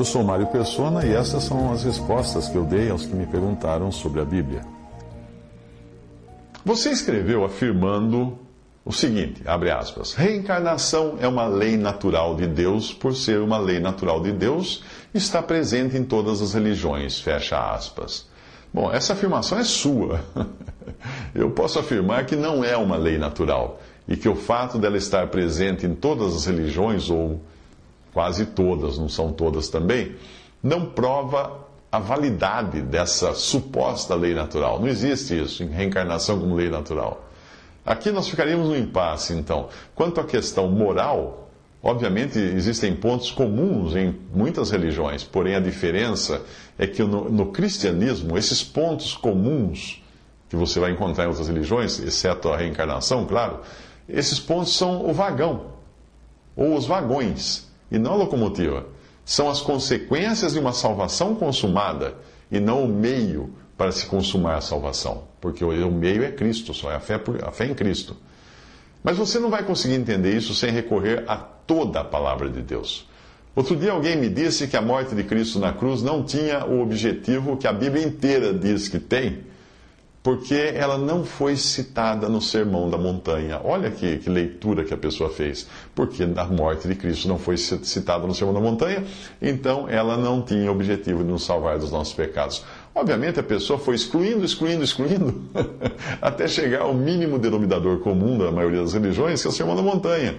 Eu sou Mário Persona e essas são as respostas que eu dei aos que me perguntaram sobre a Bíblia. Você escreveu afirmando o seguinte, abre aspas, reencarnação é uma lei natural de Deus, por ser uma lei natural de Deus, está presente em todas as religiões, fecha aspas. Bom, essa afirmação é sua. Eu posso afirmar que não é uma lei natural e que o fato dela estar presente em todas as religiões, ou quase todas, não são todas também, não prova a validade dessa suposta lei natural. Não existe isso, reencarnação como lei natural. Aqui nós ficaríamos no impasse, então. Quanto à questão moral, obviamente existem pontos comuns em muitas religiões, porém a diferença é que no, no cristianismo, esses pontos comuns que você vai encontrar em outras religiões, exceto a reencarnação, claro, esses pontos são o vagão, ou os vagões, e não a locomotiva. São as consequências de uma salvação consumada, e não o meio para se consumar a salvação, porque o meio é Cristo, só é a fé, a fé em Cristo. Mas você não vai conseguir entender isso sem recorrer a toda a palavra de Deus. Outro dia alguém me disse que a morte de Cristo na cruz não tinha o objetivo que a Bíblia inteira diz que tem, porque ela não foi citada no Sermão da Montanha. Olha que, que, leitura que a pessoa fez. Porque a morte de Cristo não foi citada no Sermão da Montanha, então ela não tinha objetivo de nos salvar dos nossos pecados. Obviamente a pessoa foi excluindo, excluindo, excluindo, até chegar ao mínimo denominador comum da maioria das religiões, que é o Sermão da Montanha,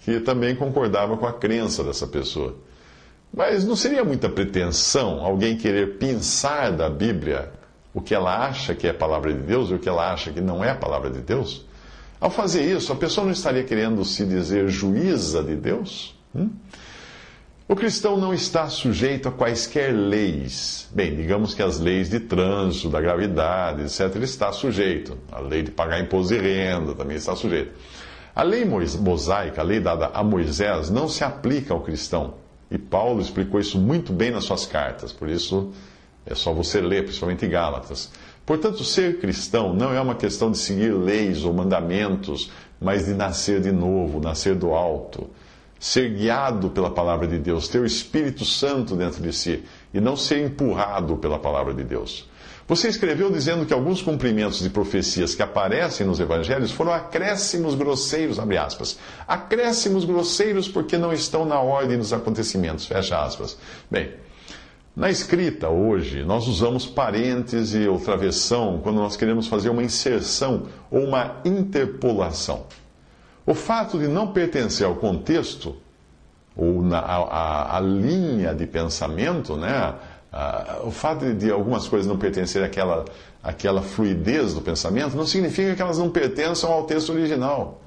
que também concordava com a crença dessa pessoa. Mas não seria muita pretensão alguém querer pensar da Bíblia o que ela acha que é a palavra de Deus e o que ela acha que não é a palavra de Deus? Ao fazer isso, a pessoa não estaria querendo se dizer juíza de Deus? Hum? O cristão não está sujeito a quaisquer leis. Bem, digamos que as leis de trânsito, da gravidade, etc., ele está sujeito. A lei de pagar imposto de renda também está sujeito. A lei mosaica, a lei dada a Moisés, não se aplica ao cristão. E Paulo explicou isso muito bem nas suas cartas, por isso é só você ler, principalmente Gálatas. Portanto, ser cristão não é uma questão de seguir leis ou mandamentos, mas de nascer de novo, nascer do alto ser guiado pela palavra de Deus, ter o Espírito Santo dentro de si e não ser empurrado pela palavra de Deus. Você escreveu dizendo que alguns cumprimentos de profecias que aparecem nos evangelhos foram acréscimos grosseiros, abre aspas. Acréscimos grosseiros porque não estão na ordem dos acontecimentos, fecha aspas. Bem, na escrita hoje, nós usamos parêntese ou travessão quando nós queremos fazer uma inserção ou uma interpolação. O fato de não pertencer ao contexto, ou na, a, a, linha de pensamento, né? o fato de, de, algumas coisas não pertencerem àquela, àquela fluidez do pensamento, não significa que elas não pertençam ao texto original.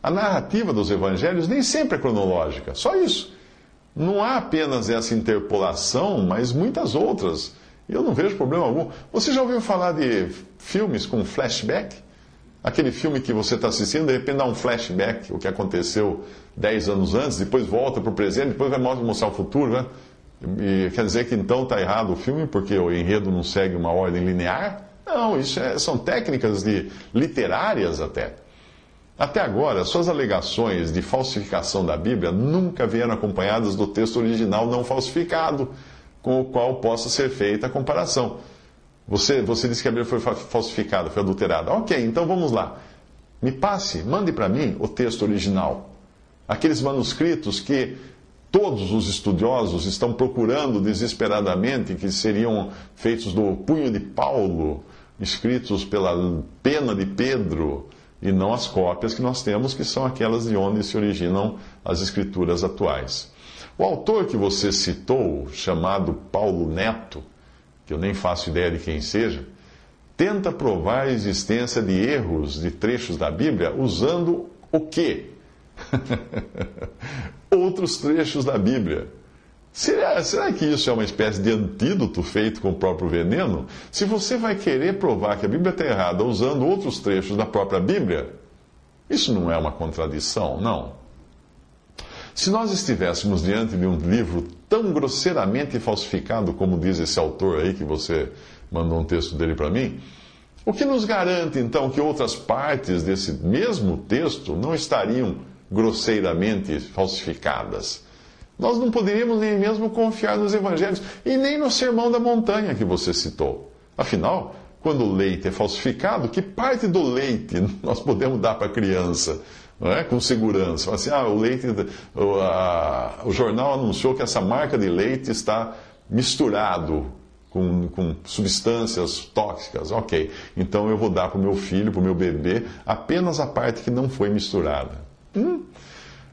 A narrativa dos evangelhos nem sempre é cronológica, só isso. Não há apenas essa interpolação, mas muitas outras. Eu não vejo problema algum. Você já ouviu falar de filmes com flashback? Aquele filme que você está assistindo, de repente dá um flashback, o que aconteceu 10 anos antes, depois volta para o presente, depois vai mostrar o futuro, né? E quer dizer que então está errado o filme porque o enredo não segue uma ordem linear? Não, isso é, são técnicas de, literárias até. Até agora, suas alegações de falsificação da Bíblia nunca vieram acompanhadas do texto original não falsificado, com o qual possa ser feita a comparação. Você, você disse que a Bíblia foi falsificada, foi adulterada. Ok, então vamos lá. Me passe, mande para mim o texto original. Aqueles manuscritos que todos os estudiosos estão procurando desesperadamente, que seriam feitos do punho de Paulo, escritos pela pena de Pedro, e não as cópias que nós temos, que são aquelas de onde se originam as escrituras atuais. O autor que você citou, chamado Paulo Neto, que eu nem faço ideia de quem seja, tenta provar a existência de erros de trechos da Bíblia usando o quê? outros trechos da Bíblia. Será, será que isso é uma espécie de antídoto feito com o próprio veneno? Se você vai querer provar que a Bíblia está errada usando outros trechos da própria Bíblia, isso não é uma contradição, não. Se nós estivéssemos diante de um livro tão grosseiramente falsificado como diz esse autor aí que você mandou um texto dele para mim, o que nos garante então que outras partes desse mesmo texto não estariam grosseiramente falsificadas? Nós não poderíamos nem mesmo confiar nos evangelhos e nem no sermão da montanha que você citou. Afinal, quando o leite é falsificado, que parte do leite nós podemos dar para a criança? Não é? Com segurança. Assim, ah, o leite. O, a, o jornal anunciou que essa marca de leite está misturado com, com, substâncias tóxicas. Ok, então eu vou dar para o meu filho, para o meu bebê, apenas a parte que não foi misturada. Hum.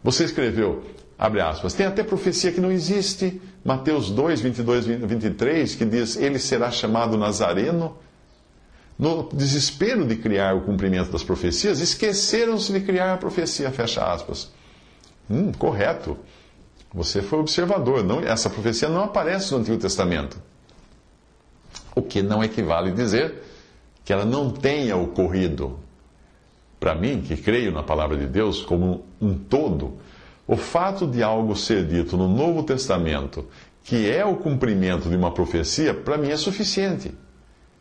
Você escreveu, abre aspas, tem até profecia que não existe, Mateus 2, 22, 23, que diz: Ele será chamado Nazareno no desespero de criar o cumprimento das profecias, esqueceram-se de criar a profecia, fecha aspas. Hum, correto. Você foi observador. Não, essa profecia não aparece no Antigo Testamento. O que não equivale a dizer que ela não tenha ocorrido. Para mim, que creio na palavra de Deus como um todo, o fato de algo ser dito no Novo Testamento, que é o cumprimento de uma profecia, para mim é suficiente.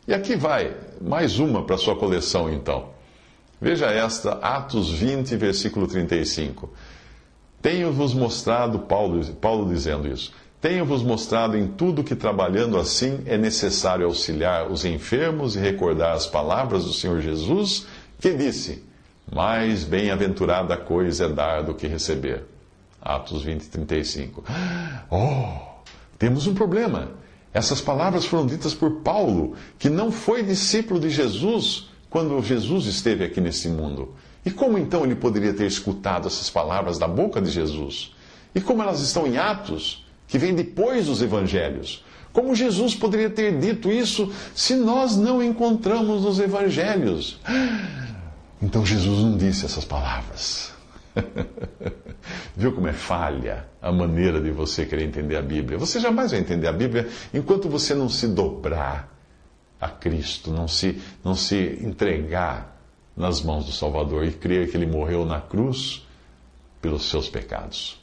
E aqui vai, mais uma para sua coleção então. Veja esta, Atos 20, versículo 35. Tenho-vos mostrado, Paulo, Paulo dizendo isso, tenho-vos mostrado em tudo que trabalhando assim é necessário auxiliar os enfermos e recordar as palavras do Senhor Jesus, que disse: Mais bem-aventurada coisa é dar do que receber. Atos 20, 35. Oh, temos um problema. Essas palavras foram ditas por Paulo, que não foi discípulo de Jesus quando Jesus esteve aqui nesse mundo. E como então ele poderia ter escutado essas palavras da boca de Jesus? E como elas estão em Atos, que vem depois dos evangelhos? Como Jesus poderia ter dito isso se nós não encontramos nos evangelhos? Então Jesus não disse essas palavras. Viu como é falha a maneira de você querer entender a Bíblia? Você jamais vai entender a Bíblia enquanto você não se dobrar a Cristo, não se, não se entregar nas mãos do Salvador e crer que Ele morreu na cruz pelos seus pecados.